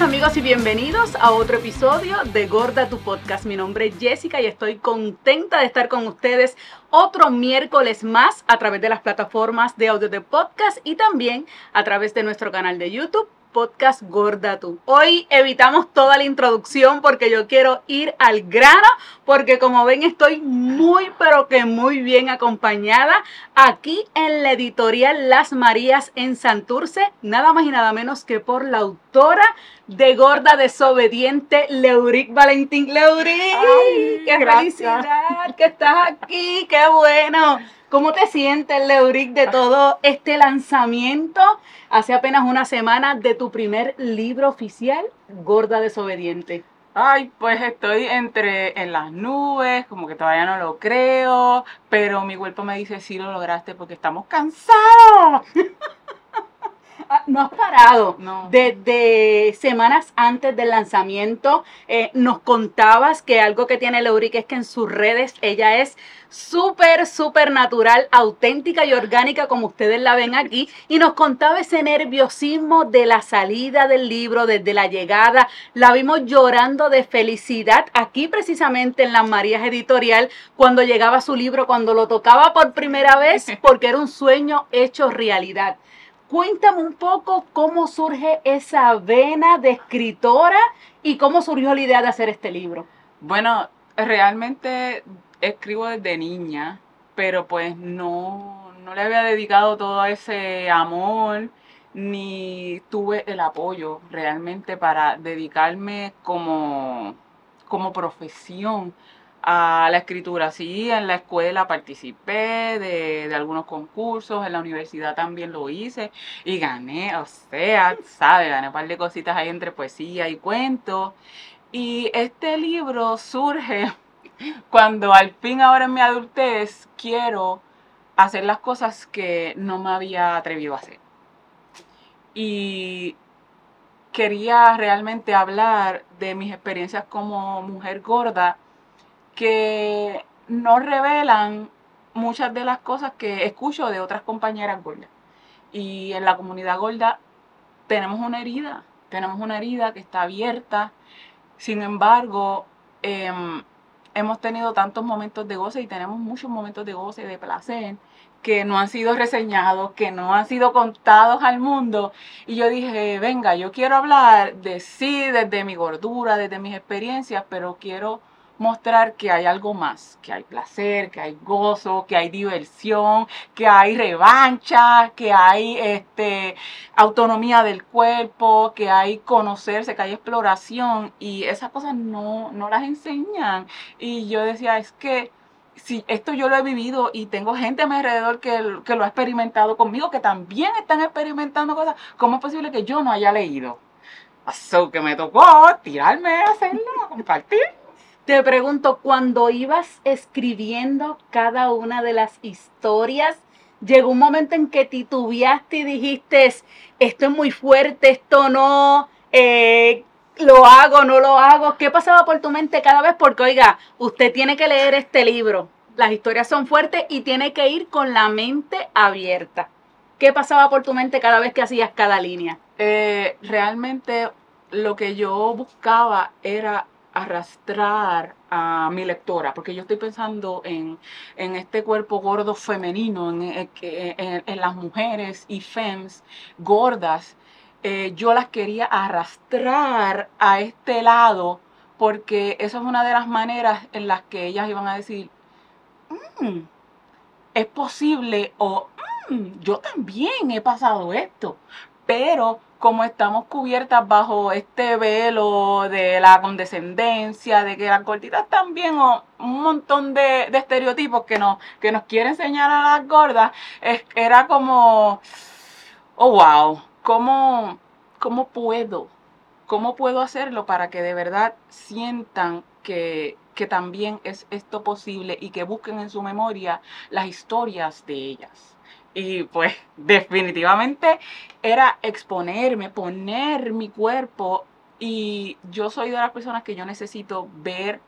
Amigos y bienvenidos a otro episodio de Gorda tu Podcast. Mi nombre es Jessica y estoy contenta de estar con ustedes otro miércoles más a través de las plataformas de audio de podcast y también a través de nuestro canal de YouTube podcast Gorda Tú. Hoy evitamos toda la introducción porque yo quiero ir al grano, porque como ven estoy muy pero que muy bien acompañada aquí en la editorial Las Marías en Santurce, nada más y nada menos que por la autora de Gorda Desobediente, Leuric Valentín. Leuric, qué felicidad que estás aquí, qué bueno. ¿Cómo te sientes, Leuric, de todo este lanzamiento hace apenas una semana de tu primer libro oficial, Gorda Desobediente? Ay, pues estoy entre en las nubes, como que todavía no lo creo, pero mi cuerpo me dice sí lo lograste porque estamos cansados. No has parado. No. Desde semanas antes del lanzamiento eh, nos contabas que algo que tiene Leuric es que en sus redes ella es súper, súper natural, auténtica y orgánica como ustedes la ven aquí. Y nos contaba ese nerviosismo de la salida del libro, desde la llegada. La vimos llorando de felicidad aquí precisamente en Las Marías Editorial cuando llegaba su libro, cuando lo tocaba por primera vez, porque era un sueño hecho realidad. Cuéntame un poco cómo surge esa vena de escritora y cómo surgió la idea de hacer este libro. Bueno, realmente escribo desde niña, pero pues no, no le había dedicado todo ese amor ni tuve el apoyo realmente para dedicarme como, como profesión a la escritura. Sí, en la escuela participé de, de, algunos concursos, en la universidad también lo hice y gané, o sea, ¿sabes? Gané un par de cositas ahí entre poesía y cuentos. Y este libro surge cuando al fin ahora en mi adultez quiero hacer las cosas que no me había atrevido a hacer. Y quería realmente hablar de mis experiencias como mujer gorda que no revelan muchas de las cosas que escucho de otras compañeras gordas. Y en la comunidad gorda tenemos una herida, tenemos una herida que está abierta. Sin embargo, eh, hemos tenido tantos momentos de goce y tenemos muchos momentos de goce, de placer, que no han sido reseñados, que no han sido contados al mundo. Y yo dije, venga, yo quiero hablar de sí, desde mi gordura, desde mis experiencias, pero quiero mostrar que hay algo más, que hay placer, que hay gozo, que hay diversión, que hay revancha, que hay este, autonomía del cuerpo, que hay conocerse, que hay exploración y esas cosas no, no las enseñan. Y yo decía, es que si esto yo lo he vivido y tengo gente a mi alrededor que, que lo ha experimentado conmigo, que también están experimentando cosas, ¿cómo es posible que yo no haya leído? Así que me tocó tirarme a hacerlo, compartir. Te pregunto, cuando ibas escribiendo cada una de las historias, llegó un momento en que titubeaste y dijiste, esto es muy fuerte, esto no, eh, lo hago, no lo hago. ¿Qué pasaba por tu mente cada vez? Porque, oiga, usted tiene que leer este libro. Las historias son fuertes y tiene que ir con la mente abierta. ¿Qué pasaba por tu mente cada vez que hacías cada línea? Eh, realmente lo que yo buscaba era arrastrar a mi lectora, porque yo estoy pensando en, en este cuerpo gordo femenino, en, en, en las mujeres y femmes gordas, eh, yo las quería arrastrar a este lado, porque eso es una de las maneras en las que ellas iban a decir, mm, es posible o mm, yo también he pasado esto, pero como estamos cubiertas bajo este velo de la condescendencia, de que las gorditas también, o un montón de, estereotipos que nos, que nos quiere enseñar a las gordas, es, era como, oh wow, ¿cómo, ¿cómo puedo? ¿Cómo puedo hacerlo para que de verdad sientan que, que también es esto posible y que busquen en su memoria las historias de ellas? Y pues definitivamente era exponerme, poner mi cuerpo. Y yo soy de las personas que yo necesito ver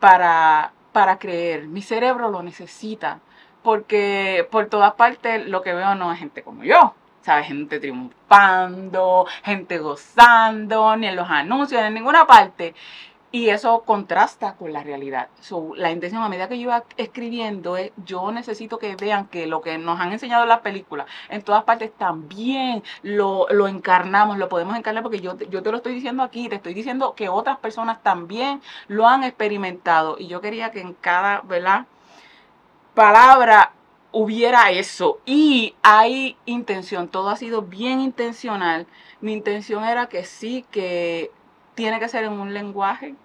para, para creer. Mi cerebro lo necesita. Porque por todas partes lo que veo no es gente como yo. ¿sabes? Gente triunfando, gente gozando, ni en los anuncios, ni en ninguna parte. Y eso contrasta con la realidad. la intención a medida que yo iba escribiendo es, yo necesito que vean que lo que nos han enseñado en las películas, en todas partes también lo, lo encarnamos, lo podemos encarnar porque yo, yo te lo estoy diciendo aquí, te estoy diciendo que otras personas también lo han experimentado. Y yo quería que en cada, ¿verdad? Palabra hubiera eso. Y hay intención, todo ha sido bien intencional. Mi intención era que sí, que tiene que ser en un lenguaje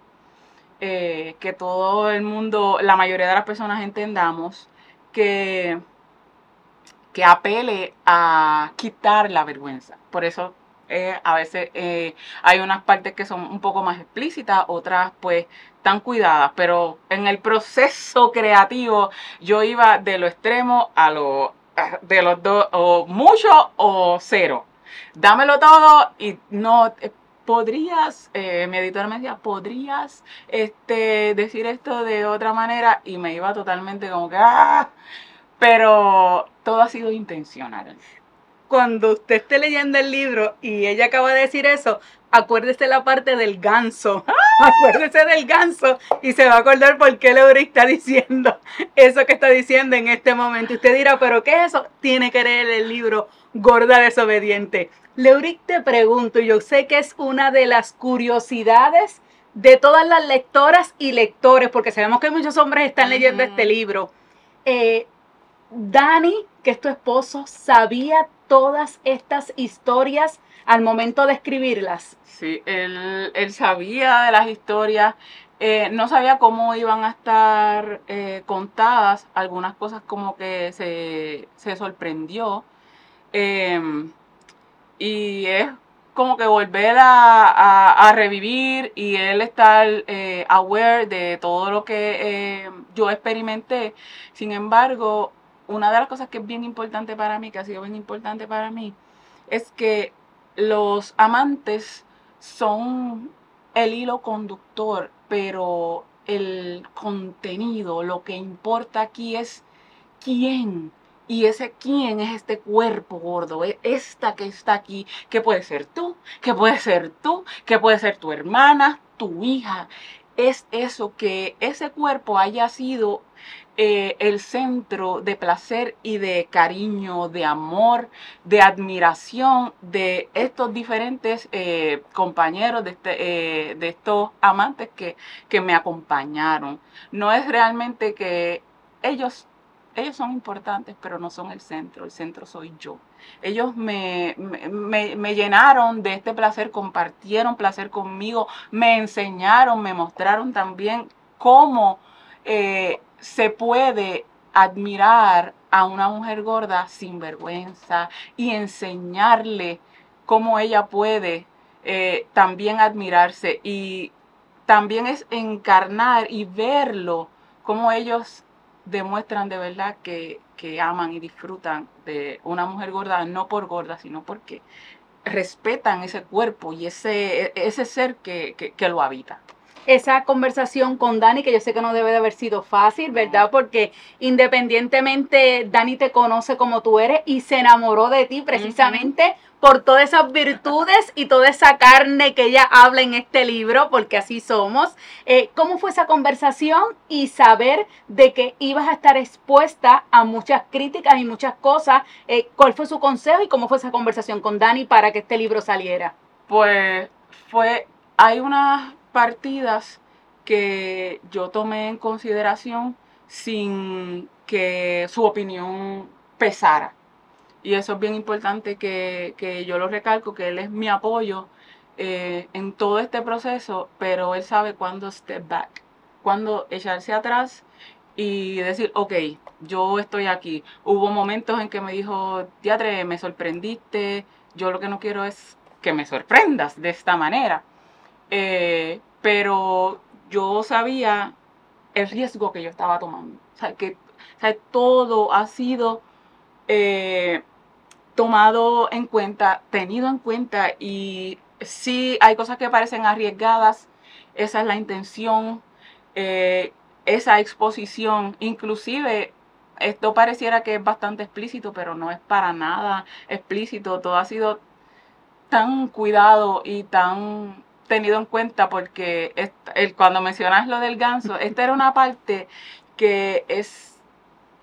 eh, que todo el mundo, la mayoría de las personas entendamos, que, que apele a quitar la vergüenza. Por eso eh, a veces eh, hay unas partes que son un poco más explícitas, otras pues tan cuidadas, pero en el proceso creativo yo iba de lo extremo a lo de los dos, o mucho o cero. Dámelo todo y no podrías, eh, mi editor me decía, podrías este, decir esto de otra manera y me iba totalmente como que, ¡ah! Pero todo ha sido intencional. Cuando usted esté leyendo el libro y ella acaba de decir eso, acuérdese la parte del ganso. Acuérdese del ganso y se va a acordar por qué Leury está diciendo eso que está diciendo en este momento. Usted dirá, ¿pero qué es eso? Tiene que leer el libro Gorda Desobediente. Leuric, te pregunto, yo sé que es una de las curiosidades de todas las lectoras y lectores, porque sabemos que muchos hombres están leyendo este libro. Eh, Dani, que es tu esposo, sabía todas estas historias al momento de escribirlas. Sí, él, sabía de las historias, eh, no sabía cómo iban a estar eh, contadas, algunas cosas como que se, se sorprendió. Em, y es como que volver a, revivir y él estar eh, aware de todo lo que eh, yo experimenté. Sin embargo, una de las cosas que es bien importante para mí, que ha sido bien importante para mí, es que los amantes son el hilo conductor, pero el contenido, lo que importa aquí es quién y ese quién es este cuerpo gordo, e, esta que está aquí, que puede ser tú, que puede ser tú, que puede ser tu hermana, tu hija. Es eso, que ese cuerpo haya sido eh, el centro de placer y de cariño, de amor, de admiración de estos diferentes eh, compañeros, de, este, eh, de estos amantes que, que me acompañaron. No es realmente que ellos ellos son importantes, pero no son el centro, el centro soy yo. Ellos me, me, llenaron de este placer, compartieron placer conmigo, me enseñaron, me mostraron también cómo eh, se puede admirar a una mujer gorda sin vergüenza y enseñarle cómo ella puede eh, también admirarse y también es encarnar y verlo, cómo ellos demuestran de verdad que, aman y disfrutan de una mujer gorda, no por gorda, sino porque respetan ese cuerpo y ese, ese ser que, que lo habita esa conversación con Dani, que yo sé que no debe de haber sido fácil, ¿verdad? Porque independientemente Dani te conoce como tú eres y se enamoró de ti precisamente por todas esas virtudes y toda esa carne que ella habla en este libro, porque así somos. Eh, ¿Cómo fue esa conversación y saber de que ibas a estar expuesta a muchas críticas y muchas cosas? Eh, ¿Cuál fue su consejo y cómo fue esa conversación con Dani para que este libro saliera? Pues fue, hay unas partidas que yo tomé en consideración sin que su opinión pesara. Y eso es bien importante que, yo lo recalco, que él es mi apoyo eh, en todo este proceso, pero él sabe cuándo step back, cuándo echarse atrás y decir, ok, yo estoy aquí. Hubo momentos en que me dijo, teatre, me sorprendiste, yo lo que no quiero es que me sorprendas de esta manera. Eh, pero yo sabía el riesgo que yo estaba tomando. O sea, que todo ha sido eh, tomado en cuenta, tenido en cuenta y si hay cosas que parecen arriesgadas, esa es la intención, eh, esa exposición, inclusive esto pareciera que es bastante explícito, pero no es para nada explícito. Todo ha sido tan cuidado y tan tenido en cuenta porque el, cuando mencionas lo del ganso, esta era una parte que es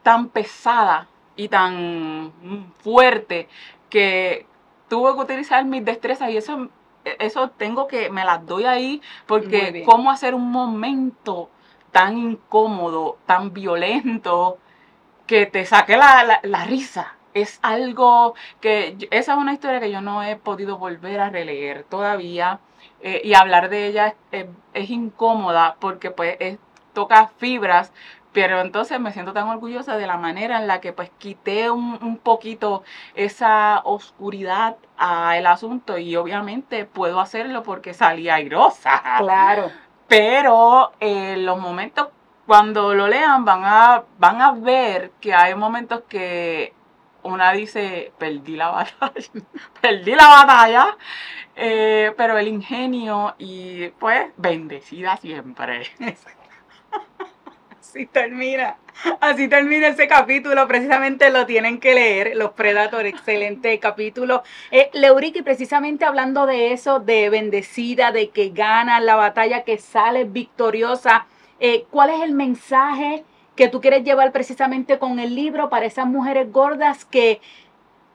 tan pesada y tan fuerte que tuve que utilizar mis destrezas y eso, eso tengo que, me las doy ahí porque cómo hacer un momento tan incómodo, tan violento, que te saque la, risa. Es algo que, esa es una historia que yo no he podido volver a releer todavía. Eh, y hablar de ella es, incómoda porque pues toca fibras pero entonces me siento tan orgullosa de la manera en la que pues quité un, poquito esa oscuridad al asunto y obviamente puedo hacerlo porque salí airosa. Claro. Pero en eh, los momentos cuando lo lean van a, van a ver que hay momentos que una dice, perdí la batalla, perdí la batalla, eh, pero el ingenio y pues bendecida siempre. Así termina. Así termina ese capítulo. Precisamente lo tienen que leer. Los Predator, excelente capítulo. Eh, precisamente hablando de eso, de bendecida, de que gana la batalla, que sale victoriosa. Eh, ¿Cuál es el mensaje que tú quieres llevar precisamente con el libro para esas mujeres gordas que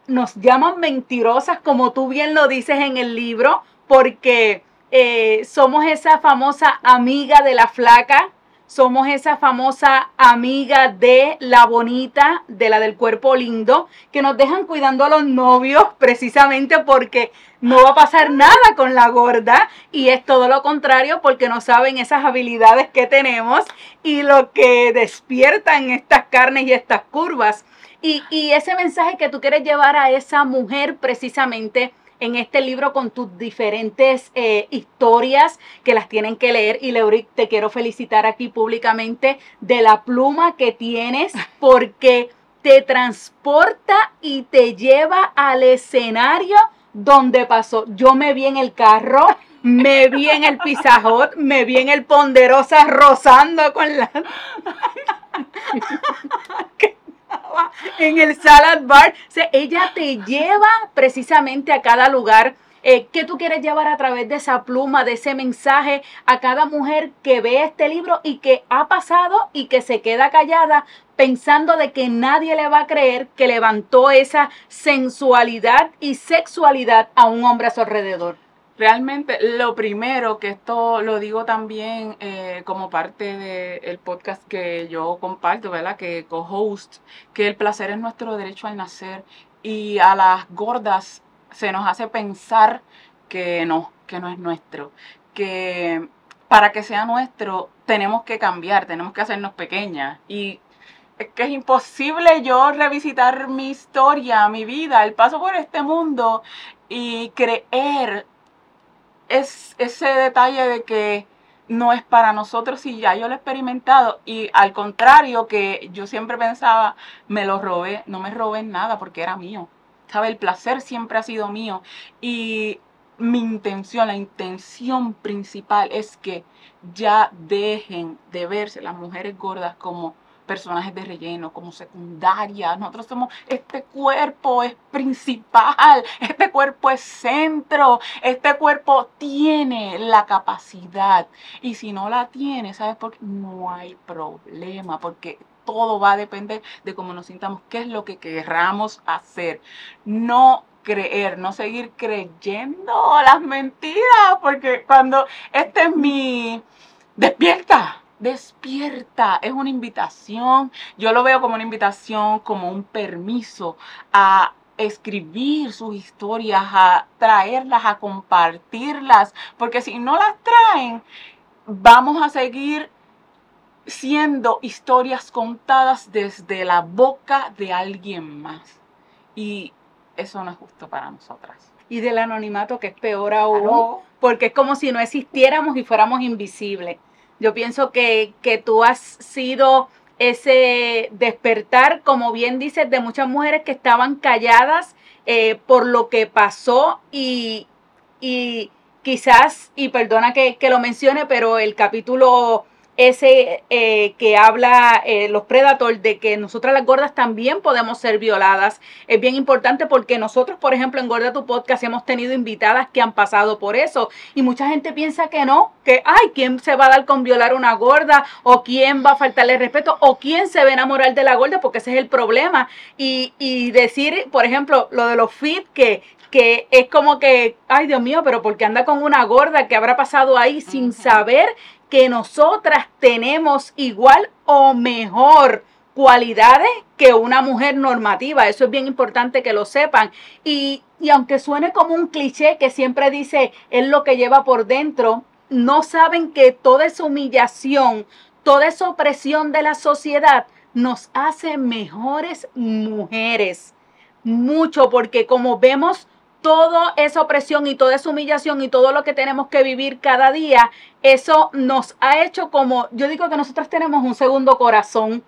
nos llaman mentirosas, como tú bien lo dices en el libro, porque eh, somos esa famosa amiga de la flaca somos esa famosa amiga de la bonita, de la del cuerpo lindo, que nos dejan cuidando a los novios precisamente porque no va a pasar nada con la gorda y es todo lo contrario porque no saben esas habilidades que tenemos y lo que despiertan estas carnes y estas curvas. Y, y ese mensaje que tú quieres llevar a esa mujer precisamente en este libro con tus diferentes eh, historias que las tienen que leer. Y Leuric, te quiero felicitar aquí públicamente de la pluma que tienes porque te transporta y te lleva al escenario donde pasó. Yo me vi en el carro, me vi en el pizajot, me vi en el ponderosa rozando con la... en el salad bar. ella te lleva precisamente a cada lugar. Eh, ¿Qué tú quieres llevar a través de esa pluma, de ese mensaje a cada mujer que ve este libro y que ha pasado y que se queda callada pensando de que nadie le va a creer que levantó esa sensualidad y sexualidad a un hombre a su alrededor? Realmente, lo primero, que esto lo digo también eh, como parte del podcast que yo comparto, ¿verdad? Que co-host, que el placer es nuestro derecho al nacer y a las gordas se nos hace pensar que no, que no es nuestro, que para que sea nuestro tenemos que cambiar, tenemos que hacernos pequeñas y es que es imposible yo revisitar mi historia, mi vida, el paso por este mundo y creer es ese detalle de que no es para nosotros y ya yo lo he experimentado y al contrario que yo siempre pensaba, me lo robé, no me robé nada porque era mío. ¿Sabe? El placer siempre ha sido mío y mi intención, la intención principal es que ya dejen de verse las mujeres gordas como personajes de relleno, como secundaria. Nosotros somos, este cuerpo es principal, este cuerpo es centro, este cuerpo tiene la capacidad. Y si no la tiene, ¿sabes por qué? No hay problema, porque todo va a depender de cómo nos sintamos, qué es lo que querramos hacer. No creer, no seguir creyendo las mentiras, porque cuando este es mi despierta, despierta, es una invitación, yo lo veo como una invitación, como un permiso a escribir sus historias, a traerlas, a compartirlas, porque si no las traen, vamos a seguir siendo historias contadas desde la boca de alguien más. Y eso no es justo para nosotras. Y del anonimato, que es peor aún, porque es como si no existiéramos y fuéramos invisibles. Yo pienso que, tú has sido ese despertar, como bien dices, de muchas mujeres que estaban calladas eh, por lo que pasó y, quizás, y perdona que, lo mencione, pero el capítulo ese eh, que habla eh, los Predators de que nosotras las gordas también podemos ser violadas. Es bien importante porque nosotros, por ejemplo, en Gorda Tu Podcast hemos tenido invitadas que han pasado por eso y mucha gente piensa que no, que, ay, ¿quién se va a dar con violar una gorda? ¿O quién va a faltarle respeto? ¿O quién se va a enamorar de la gorda? Porque ese es el problema. Y, y decir, por ejemplo, lo de los fit que que es como que, ay Dios mío, pero porque anda con una gorda que habrá pasado ahí sin saber que nosotras tenemos igual o mejor cualidades que una mujer normativa. Eso es bien importante que lo sepan. Y, y aunque suene como un cliché que siempre dice es lo que lleva por dentro, no saben que toda esa humillación, toda esa opresión de la sociedad nos hace mejores mujeres. Mucho, porque como vemos toda esa opresión y toda esa humillación y todo lo que tenemos que vivir cada día, eso nos ha hecho como, yo digo que nosotras tenemos un segundo corazón.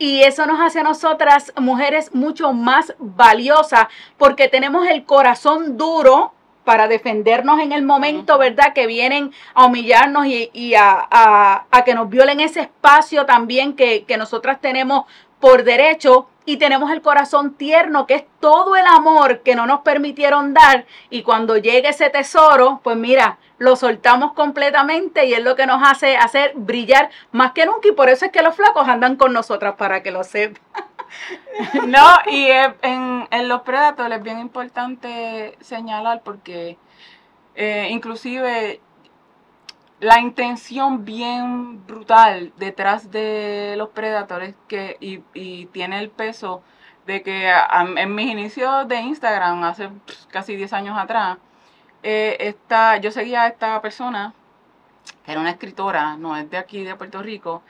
Y eso nos hace a nosotras mujeres mucho más valiosas porque tenemos el corazón duro para defendernos en el momento, ¿verdad? Que vienen a humillarnos y, a, que nos violen ese espacio también que, que nosotras tenemos por derecho y tenemos el corazón tierno, que es todo el amor que no nos permitieron dar. Y cuando llegue ese tesoro, pues mira, lo soltamos completamente y es lo que nos hace hacer brillar más que nunca. Y por eso es que los flacos andan con nosotras, para que lo sepan. No, y en, en los predatores es bien importante señalar porque eh, inclusive la intención bien brutal detrás de los Predators que, y, tiene el peso de que en mis inicios de Instagram, hace casi 10 años atrás, eh, yo seguía a esta persona, que era una escritora, no es de aquí, de Puerto Rico,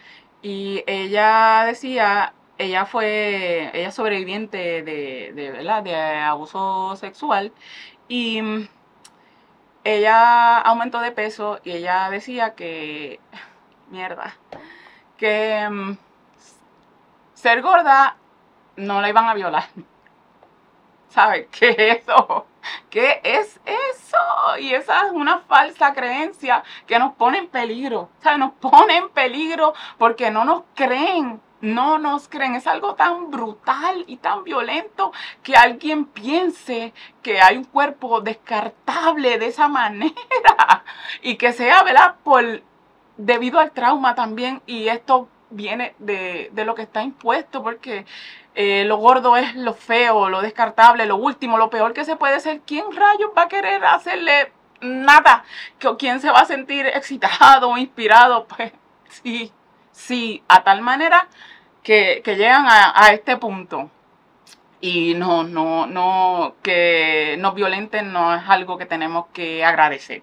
y ella decía, ella fue, ella sobreviviente de, de, de abuso sexual, y ella aumentó de peso y ella decía que, mierda, que mm, ser gorda no la iban a violar. ¿Sabes qué es eso? ¿Qué es eso? Y esa es una falsa creencia que nos pone en peligro. ¿Sabes? Nos pone en peligro porque no nos creen no nos creen. Es algo tan brutal y tan violento que alguien piense que hay un cuerpo descartable de esa manera y que sea, ¿verdad? Por, debido al trauma también y esto viene de, lo que está impuesto porque eh, lo gordo es lo feo, lo descartable, lo último, lo peor que se puede ser. ¿Quién rayos va a querer hacerle nada? ¿Quién se va a sentir excitado inspirado? Pues sí, Sí, a tal manera que, llegan a, este punto y no, no, no, que nos violenten no es algo que tenemos que agradecer.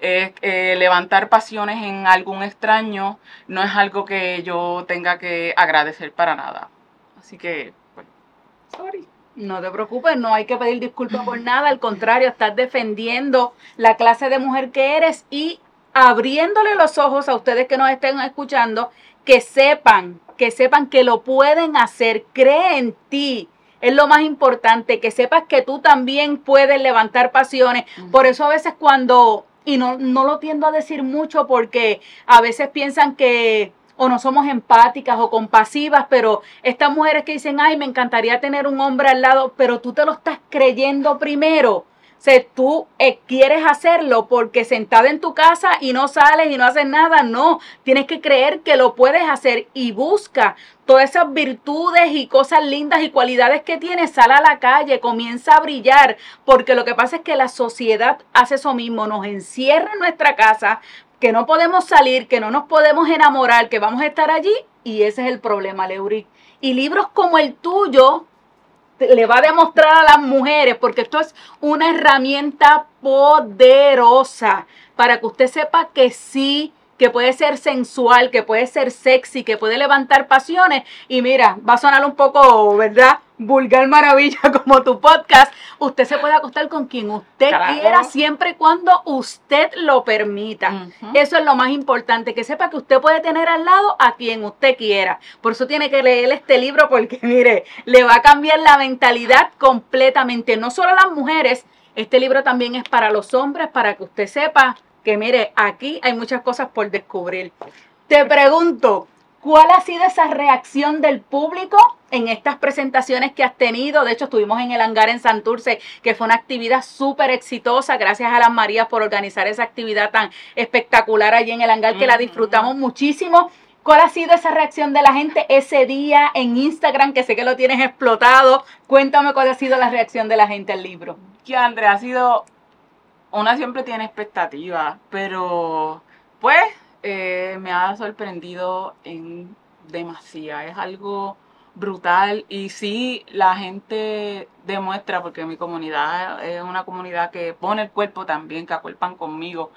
Eh, levantar pasiones en algún extraño no es algo que yo tenga que agradecer para nada. Así que, bueno, sorry. No te preocupes, no hay que pedir disculpas por nada, al contrario, estás defendiendo la clase de mujer que eres y abriéndole los ojos a ustedes que nos estén escuchando, que sepan, que sepan que lo pueden hacer, cree en ti. Es lo más importante, que sepas que tú también puedes levantar pasiones. Por eso a veces cuando, y no, no lo tiendo a decir mucho porque a veces piensan que o no somos empáticas o compasivas, pero estas mujeres que dicen, ay, me encantaría tener un hombre al lado, pero tú te lo estás creyendo primero si tú eh, quieres hacerlo porque sentada en tu casa y no sales y no haces nada, no. Tienes que creer que lo puedes hacer y busca todas esas virtudes y cosas lindas y cualidades que tienes. Sal a la calle, comienza a brillar, porque lo que pasa es que la sociedad hace eso mismo, nos encierra en nuestra casa, que no podemos salir, que no nos podemos enamorar, que vamos a estar allí y ese es el problema, Leuric. Y libros como el tuyo le va a demostrar a las mujeres, porque esto es una herramienta poderosa para que usted sepa que sí que puede ser sensual, que puede ser sexy, que puede levantar pasiones. Y mira, va a sonar un poco, ¿verdad? Vulgar maravilla como tu podcast. Usted se puede acostar con quien usted quiera, siempre y cuando usted lo permita. Eso es lo más importante, que sepa que usted puede tener al lado a quien usted quiera. Por eso tiene que leer este libro, porque mire, le va a cambiar la mentalidad completamente. No solo a las mujeres, este libro también es para los hombres, para que usted sepa que mire, aquí hay muchas cosas por descubrir. Te pregunto, ¿cuál ha sido esa reacción del público en estas presentaciones que has tenido? De hecho, estuvimos en el hangar en Santurce, que fue una actividad súper exitosa. Gracias a las Marías por organizar esa actividad tan espectacular allí en el hangar, que la disfrutamos muchísimo. ¿Cuál ha sido esa reacción de la gente ese día en Instagram, que sé que lo tienes explotado? Cuéntame cuál ha sido la reacción de la gente al libro. Que Andrea ha sido, una siempre tiene expectativas, pero pues eh, me ha sorprendido en demasía. Es algo brutal y sí la gente demuestra porque mi comunidad es una comunidad que pone el cuerpo también, que acuerpan conmigo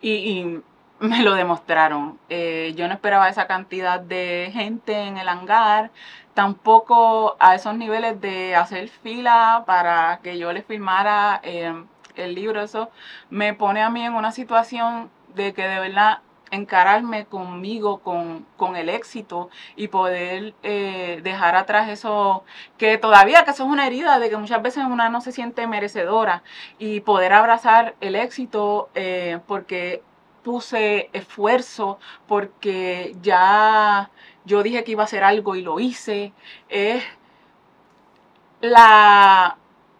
y me lo demostraron. Eh, yo no esperaba esa cantidad de gente en el hangar, tampoco a esos niveles de hacer fila para que yo les firmara eh, el libro. Eso me pone a mí en una situación de que de verdad encararme conmigo, con, con el éxito y poder eh, dejar atrás eso que todavía, que eso es una herida de que muchas veces una no se siente merecedora y poder abrazar el éxito porque puse esfuerzo porque ya yo dije que iba a hacer algo y lo hice. Es la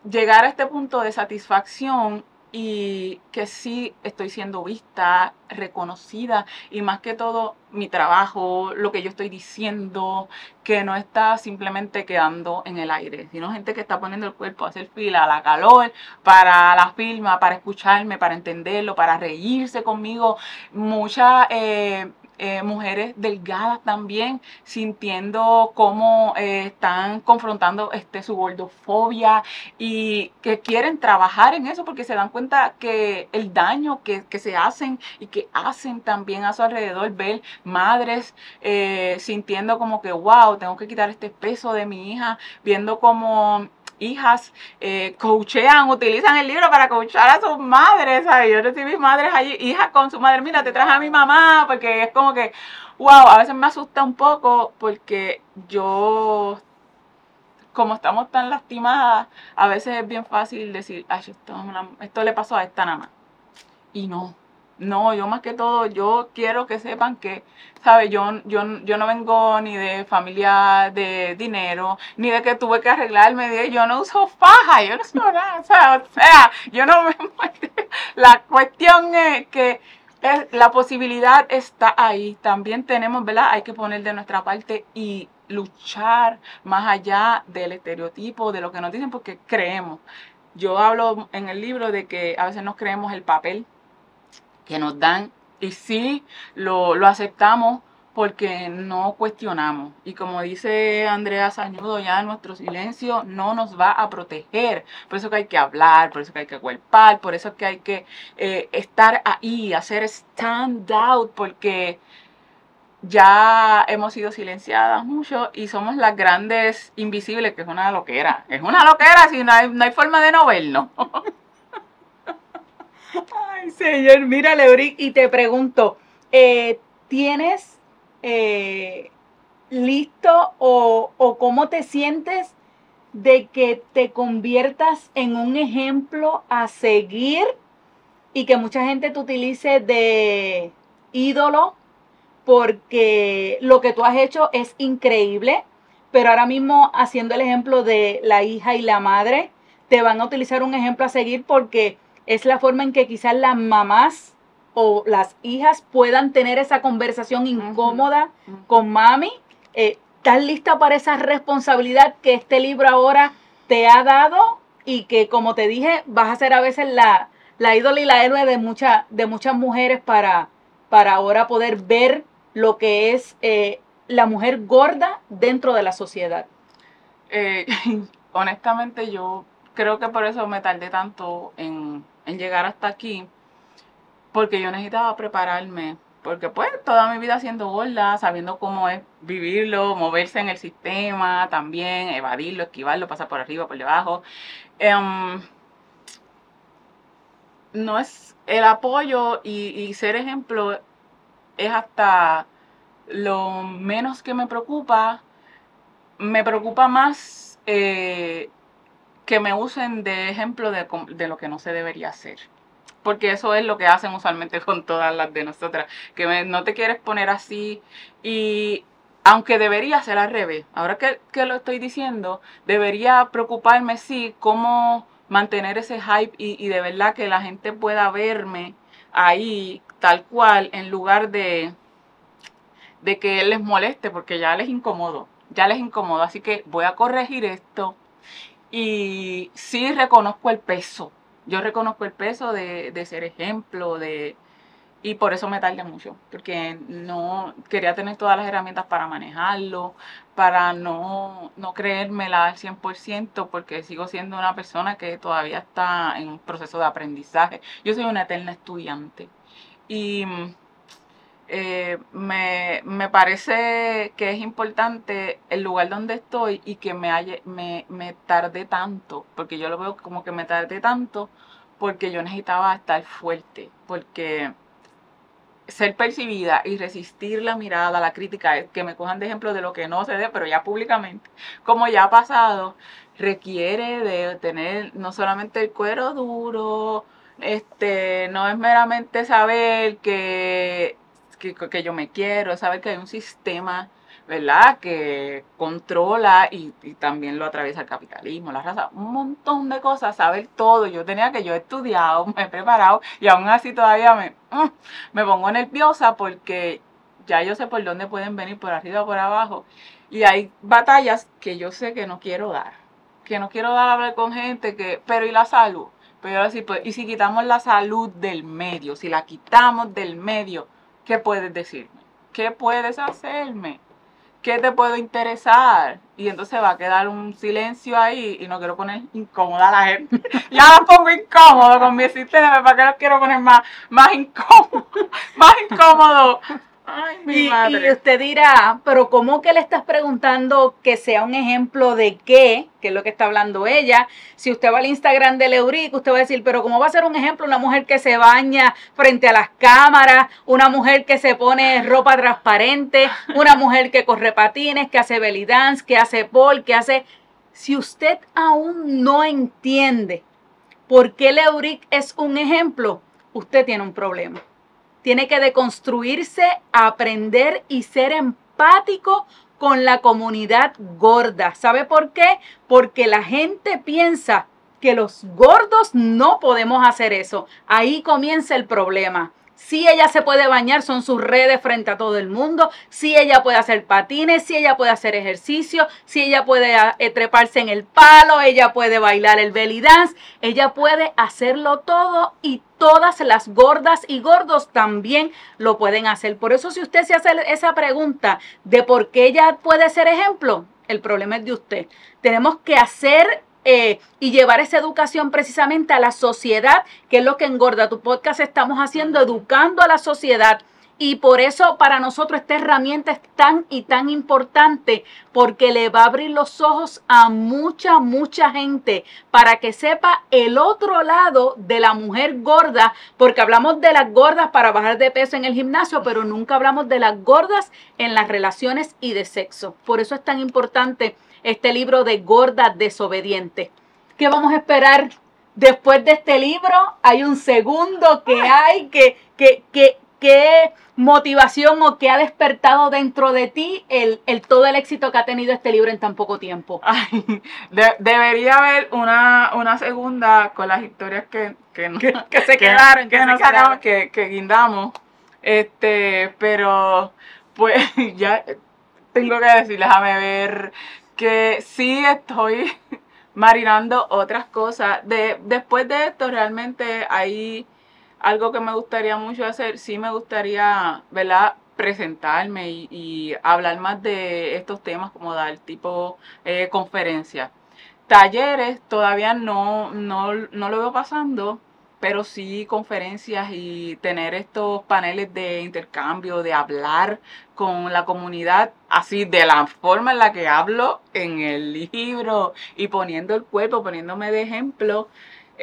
llegar a este punto de satisfacción y que sí estoy siendo vista, reconocida y más que todo mi trabajo, lo que yo estoy diciendo, que no está simplemente quedando en el aire, sino gente que está poniendo el cuerpo a hacer fila, a la calor, para la firma, para escucharme, para entenderlo, para reírse conmigo. Mucha... Eh, eh, mujeres delgadas también, sintiendo cómo eh, están confrontando este, su gordofobia y que quieren trabajar en eso porque se dan cuenta que el daño que, se hacen y que hacen también a su alrededor, ver madres eh, sintiendo como que, wow, tengo que quitar este peso de mi hija, viendo como hijas eh, coachean, utilizan el libro para coachar a sus madres. ¿sabes? Yo recibí madres allí, hijas con su madre, mira, te traje a mi mamá, porque es como que, wow, a veces me asusta un poco porque yo, como estamos tan lastimadas, a veces es bien fácil decir, ay, esto, esto le pasó a esta nada más. Y no, no, yo más que todo, yo quiero que sepan que, ¿sabes? Yo, yo, yo no vengo ni de familia de dinero, ni de que tuve que arreglarme, de, yo no uso faja, yo no uso nada, o sea, yo no me La cuestión es que la posibilidad está ahí, también tenemos, ¿verdad? Hay que poner de nuestra parte y luchar más allá del estereotipo, de lo que nos dicen, porque creemos. Yo hablo en el libro de que a veces nos creemos el papel que nos dan y sí lo, aceptamos porque no cuestionamos. Y como dice Andrea Sañudo, ya nuestro silencio no nos va a proteger. Por eso que hay que hablar, por eso que hay que cuerpar, por eso que hay que eh, estar ahí, hacer stand out, porque ya hemos sido silenciadas mucho y somos las grandes invisibles, que es una loquera. Es una loquera si no hay, no hay forma de no vernos. Ay, señor, mira, Leoric, y te pregunto, eh, ¿tienes eh, listo o cómo te sientes de que te conviertas en un ejemplo a seguir y que mucha gente te utilice de ídolo porque lo que tú has hecho es increíble, pero ahora mismo haciendo el ejemplo de la hija y la madre, te van a utilizar un ejemplo a seguir porque es la forma en que quizás las mamás o las hijas puedan tener esa conversación incómoda con mami. Eh, ¿Estás lista para esa responsabilidad que este libro ahora te ha dado? Y que, como te dije, vas a ser a veces la, la ídola y la héroe de, mucha, de muchas mujeres para, para ahora poder ver lo que es eh, la mujer gorda dentro de la sociedad. Eh, honestamente, yo creo que por eso me tardé tanto en, en llegar hasta aquí, porque yo necesitaba prepararme, porque pues toda mi vida siendo gorda, sabiendo cómo es vivirlo, moverse en el sistema, también evadirlo, esquivarlo, pasar por arriba, por debajo. Em, no es el apoyo y, ser ejemplo es hasta lo menos que me preocupa. Me preocupa más eh, que me usen de ejemplo de, lo que no se debería hacer. porque eso es lo que hacen usualmente con todas las de nosotras, que no te quieres poner así y aunque debería ser al revés, ahora que, lo estoy diciendo, debería preocuparme, sí, cómo mantener ese hype y, y de verdad que la gente pueda verme ahí tal cual en lugar de, de que les moleste porque ya les incomodo, ya les incomodo, así que voy a corregir esto y sí reconozco el peso, yo reconozco el peso de, de ser ejemplo, de, y por eso me tardé mucho, porque no quería tener todas las herramientas para manejarlo, para no, no creérmela al 100%, porque sigo siendo una persona que todavía está en un proceso de aprendizaje. Yo soy una eterna estudiante. Y eh, me, parece que es importante el lugar donde estoy y que me, me, me tardé tanto, porque yo lo veo como que me tardé tanto porque yo necesitaba estar fuerte, porque ser percibida y resistir la mirada, la crítica, que me cojan de ejemplo de lo que no se dé, pero ya públicamente, como ya ha pasado, requiere de tener no solamente el cuero duro, este, no es meramente saber que, que, yo me quiero, saber que hay un sistema ¿verdad? Que controla y, también lo atraviesa el capitalismo, la raza, un montón de cosas, saber todo. Yo tenía que, yo he estudiado, me he preparado y aún así todavía me, mm, me pongo nerviosa porque ya yo sé por dónde pueden venir, por arriba o por abajo. Y hay batallas que yo sé que no quiero dar, que no quiero dar a hablar con gente que, pero ¿y la salud? Pero así, pues, y si quitamos la salud del medio, si la quitamos del medio, ¿qué puedes decirme? ¿Qué puedes hacerme? ¿qué te puedo interesar? Y entonces va a quedar un silencio ahí y no quiero poner incómoda a la gente. ya la pongo incómodo con mi sistema, ¿para qué lo quiero poner más, más incómodo? más incómodo y, usted dirá, pero ¿cómo que le estás preguntando que sea un ejemplo de qué? Que es lo que está hablando ella. Si usted va al Instagram de Leuric, usted va a decir, pero ¿cómo va a ser un ejemplo una mujer que se baña frente a las cámaras, una mujer que se pone ropa transparente, una mujer que corre patines, que hace belly dance, que hace pole, que hace... Si usted aún no entiende por qué Leuric es un ejemplo, usted tiene un problema tiene que deconstruirse, aprender y ser empático con la comunidad gorda. ¿Sabe por qué? Porque la gente piensa que los gordos no podemos hacer eso. Ahí comienza el problema. Si ella se puede bañar, son sus redes frente a todo el mundo. Si ella puede hacer patines, si ella puede hacer ejercicio, si ella puede eh, treparse en el palo, ella puede bailar el belly dance, ella puede hacerlo todo y todas las gordas y gordos también lo pueden hacer. Por eso si usted se hace esa pregunta de por qué ella puede ser ejemplo, el problema es de usted. Tenemos que hacer eh, y llevar esa educación precisamente a la sociedad, que es lo que engorda tu podcast estamos haciendo, educando a la sociedad. Y por eso para nosotros esta herramienta es tan y tan importante porque le va a abrir los ojos a mucha, mucha gente para que sepa el otro lado de la mujer gorda, porque hablamos de las gordas para bajar de peso en el gimnasio, pero nunca hablamos de las gordas en las relaciones y de sexo. Por eso es tan importante este libro de Gorda Desobediente. ¿Qué vamos a esperar después de este libro? Hay un segundo que hay, que, que, que, qué motivación o qué ha despertado dentro de ti el, todo el éxito que ha tenido este libro en tan poco tiempo? debería haber una, segunda con las historias que, que, se quedaron, que, no sacamos, que, que guindamos. Este, pero pues ya tengo que decir, déjame ver que sí estoy marinando otras cosas. De, después de esto, realmente hay algo que me gustaría mucho hacer. Sí me gustaría, ¿verdad? presentarme y, hablar más de estos temas como dar tipo eh, conferencias. Talleres todavía no, no, no lo veo pasando, pero sí conferencias y tener estos paneles de intercambio, de hablar con la comunidad así de la forma en la que hablo en el libro y poniendo el cuerpo, poniéndome de ejemplo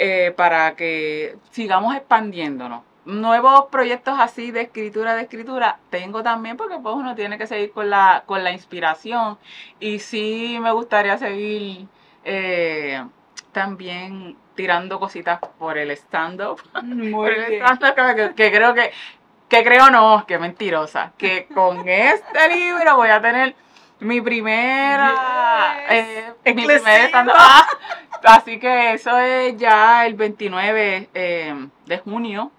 eh, para que sigamos expandiéndonos. Nuevos proyectos así de escritura, de escritura, tengo también porque pues uno tiene que seguir con la, con la inspiración y sí me gustaría seguir... Eh, también tirando cositas por el stand-up. Muy Por el stand-up que, que creo que, que creo no, que mentirosa. Que con este libro voy a tener mi primera, Yes. eh, mi Exclusiva. primer stand-up. Ah, así que eso es ya el 29 eh, de junio.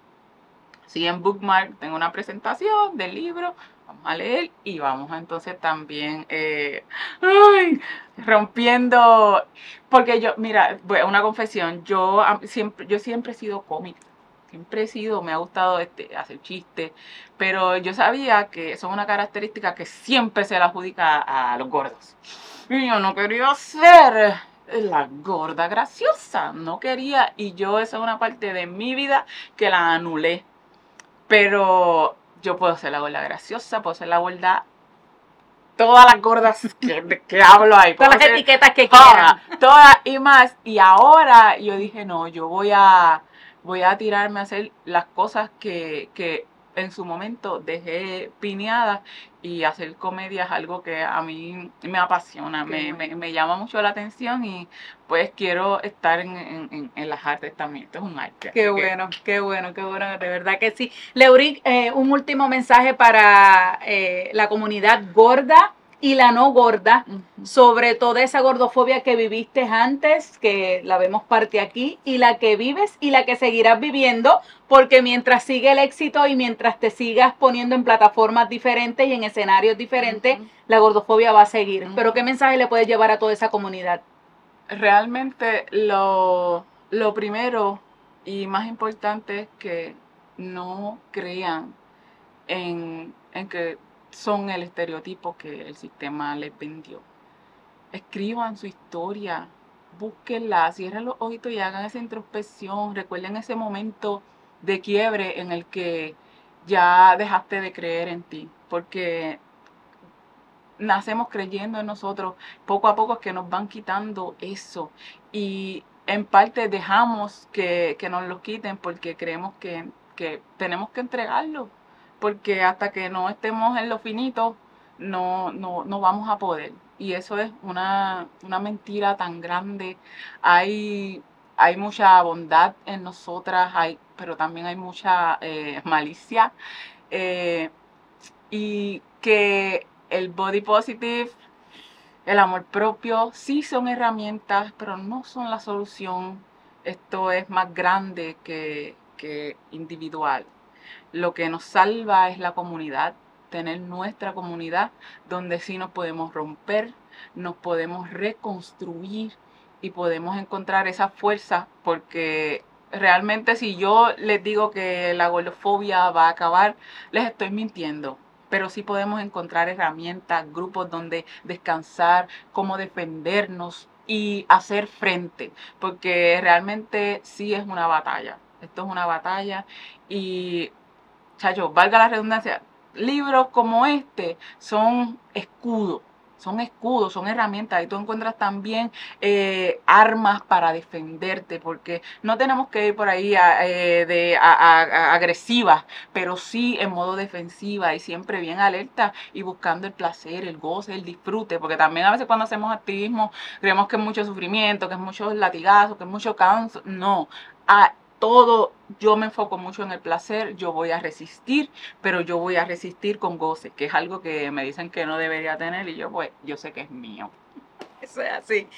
Sí, en Bookmark tengo una presentación del libro. Vamos a leer y vamos a entonces también eh, ay, rompiendo. Porque yo, mira, voy a una confesión. Yo siempre, yo siempre he sido cómica. Siempre he sido, me ha gustado este, hacer chistes. Pero yo sabía que eso es una característica que siempre se la adjudica a, a los gordos. Y yo no quería ser la gorda graciosa. No quería. Y yo, esa es una parte de mi vida que la anulé. Pero yo puedo ser la gorda graciosa, puedo ser la gorda. Todas las gordas que, que hablo ahí. Todas las etiquetas que todas, quieran. todas y más. Y ahora yo dije, no, yo voy a, voy a tirarme a hacer las cosas que, que en su momento dejé pineadas y hacer comedia es algo que a mí me apasiona, me, me, me llama mucho la atención y pues quiero estar en, en- las artes también. Esto es un arte. Qué que- bueno, qué bueno, qué bueno, de verdad que sí. Leuric, eh, un último mensaje para eh, la comunidad gorda y la no gorda sobre toda esa gordofobia que viviste antes, que la vemos parte aquí, y la que vives y la que seguirás viviendo, porque mientras sigue el éxito y mientras te sigas poniendo en plataformas diferentes y en escenarios diferentes, la gordofobia va a seguir. Pero ¿qué mensaje le puedes llevar a toda esa comunidad? Realmente lo, lo primero y más importante es que no crean en, en que son el estereotipo que el sistema les vendió. Escriban su historia, búsquenla, cierren los ojitos y hagan esa introspección. Recuerden ese momento de quiebre en el que ya dejaste de creer en ti, porque nacemos creyendo en nosotros, poco a poco es que nos van quitando eso y en parte dejamos que, que nos lo quiten porque creemos que, que tenemos que entregarlo, porque hasta que no estemos en lo finito no, no, no vamos a poder. Y eso es una, una mentira tan grande. Hay, hay mucha bondad en nosotras, hay, pero también hay mucha eh, malicia. eh, y que el body positive, el amor propio, sí son herramientas, pero no son la solución. Esto es más grande que, que individual. Lo que nos salva es la comunidad, tener nuestra comunidad donde sí nos podemos romper, nos podemos reconstruir y podemos encontrar esa fuerza porque realmente si yo les digo que la gordofobia va a acabar, les estoy mintiendo. Pero sí podemos encontrar herramientas, grupos donde descansar, cómo defendernos y hacer frente, porque realmente sí es una batalla. Esto es una batalla y, chacho, valga la redundancia, libros como este son escudos, son escudos, son herramientas. Y tú encuentras también eh, armas para defenderte, porque no tenemos que ir por ahí eh, de, agresivas, pero sí en modo defensiva y siempre bien alerta y buscando el placer, el goce, el disfrute, porque también a veces cuando hacemos activismo creemos que es mucho sufrimiento, que es mucho latigazo, que es mucho canso, no, a todo yo me enfoco mucho en el placer, yo voy a resistir, pero yo voy a resistir con goce, que es algo que me dicen que no debería tener y yo pues yo sé que es mío. Eso es así.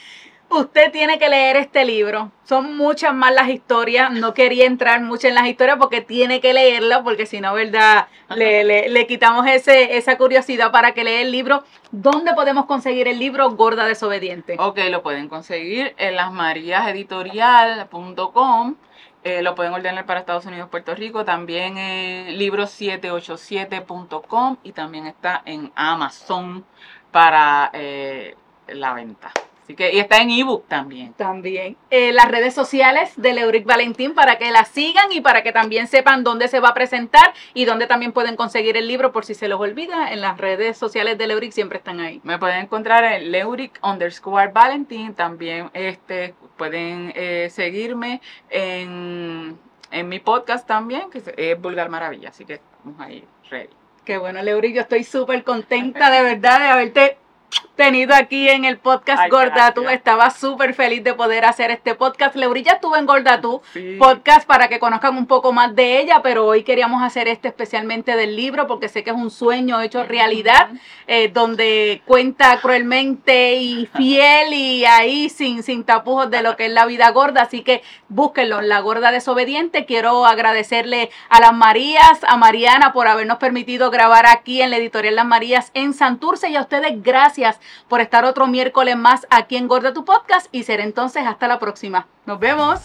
Usted tiene que leer este libro. Son muchas más las historias. No quería entrar mucho en las historias porque tiene que leerlo, porque si no, ¿verdad? Le, le- le quitamos ese, esa curiosidad para que lea el libro. ¿Dónde podemos conseguir el libro Gorda Desobediente? Ok, lo pueden conseguir en lasmariaseditorial.com. Eh, lo pueden ordenar para Estados Unidos, Puerto Rico, también en libros787.com y también está en Amazon para eh, la venta. Así que, y está en ebook también. También. Eh, las redes sociales de Leuric Valentín para que la sigan y para que también sepan dónde se va a presentar y dónde también pueden conseguir el libro por si se los olvida. En las redes sociales de Leuric siempre están ahí. Me pueden encontrar en Leuric underscore Valentín. También este, pueden eh, seguirme en, en mi podcast también, que es Vulgar Maravilla. Así que estamos ahí ready. Qué bueno, Leuric, yo estoy súper contenta de verdad de haberte tenido aquí en el podcast Gorda Tú. Estaba súper feliz de poder hacer este podcast. Leurilla estuvo en Gorda Tú, podcast para que conozcan un poco más de ella, pero hoy queríamos hacer este especialmente del libro porque sé que es un sueño hecho realidad, eh, donde cuenta cruelmente y fiel y ahí sin, sin tapujos de lo que es la vida gorda. Así que búsquenlo, La Gorda Desobediente. Quiero agradecerle a las Marías, a Mariana por habernos permitido grabar aquí en la editorial Las Marías en Santurce y a ustedes gracias por estar otro miércoles más aquí en Gorda Tu Podcast y será entonces hasta la próxima. Nos vemos.